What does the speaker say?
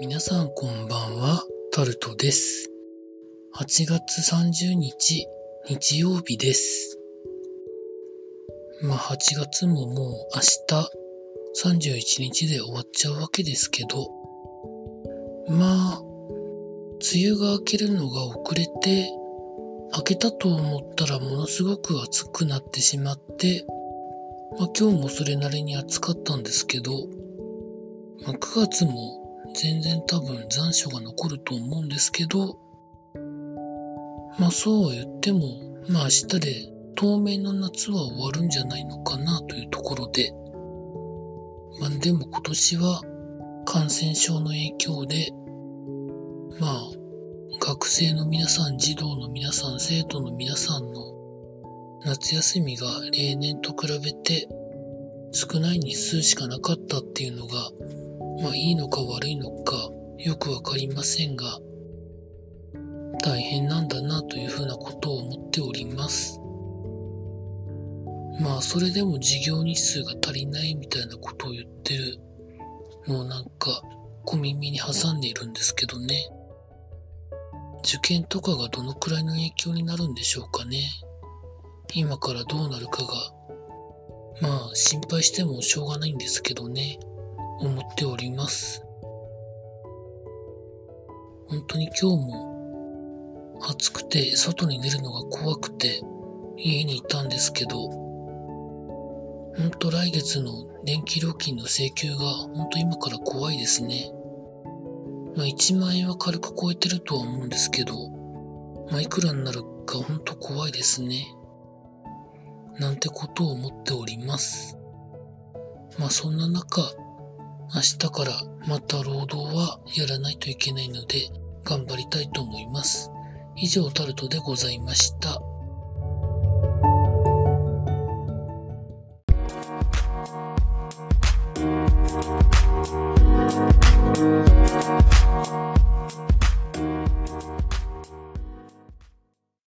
皆さんこんばんは、タルトです。8月30日、日曜日です。まあ8月ももう明日31日で終わっちゃうわけですけど、まあ、梅雨が明けるのが遅れて、明けたと思ったらものすごく暑くなってしまって、まあ今日もそれなりに暑かったんですけど、まあ、9月も全然多分残暑が残ると思うんですけど、まあそうは言っても、まあ明日で当面の夏は終わるんじゃないのかなというところで、まあでも今年は感染症の影響で、まあ学生の皆さん、児童の皆さん、生徒の皆さんの夏休みが例年と比べて少ない日数しかなかったっていうのが、まあいいのか悪いのかよくわかりませんが、大変なんだなというふうなことを思っております。まあそれでも授業日数が足りないみたいなことを言ってるのをなんか小耳に挟んでいるんですけどね。受験とかがどのくらいの影響になるんでしょうかね。今からどうなるかが、まあ心配してもしょうがないんですけどね。思っております。本当に今日も暑くて外に出るのが怖くて家にいたんですけど、本当来月の電気料金の請求が本当今から怖いですね。まあ1万円は軽く超えてるとは思うんですけど、まあいくらになるか本当怖いですね。なんてことを思っております。まあそんな中、明日からまた労働はやらないといけないので頑張りたいと思います。以上タルトでございました。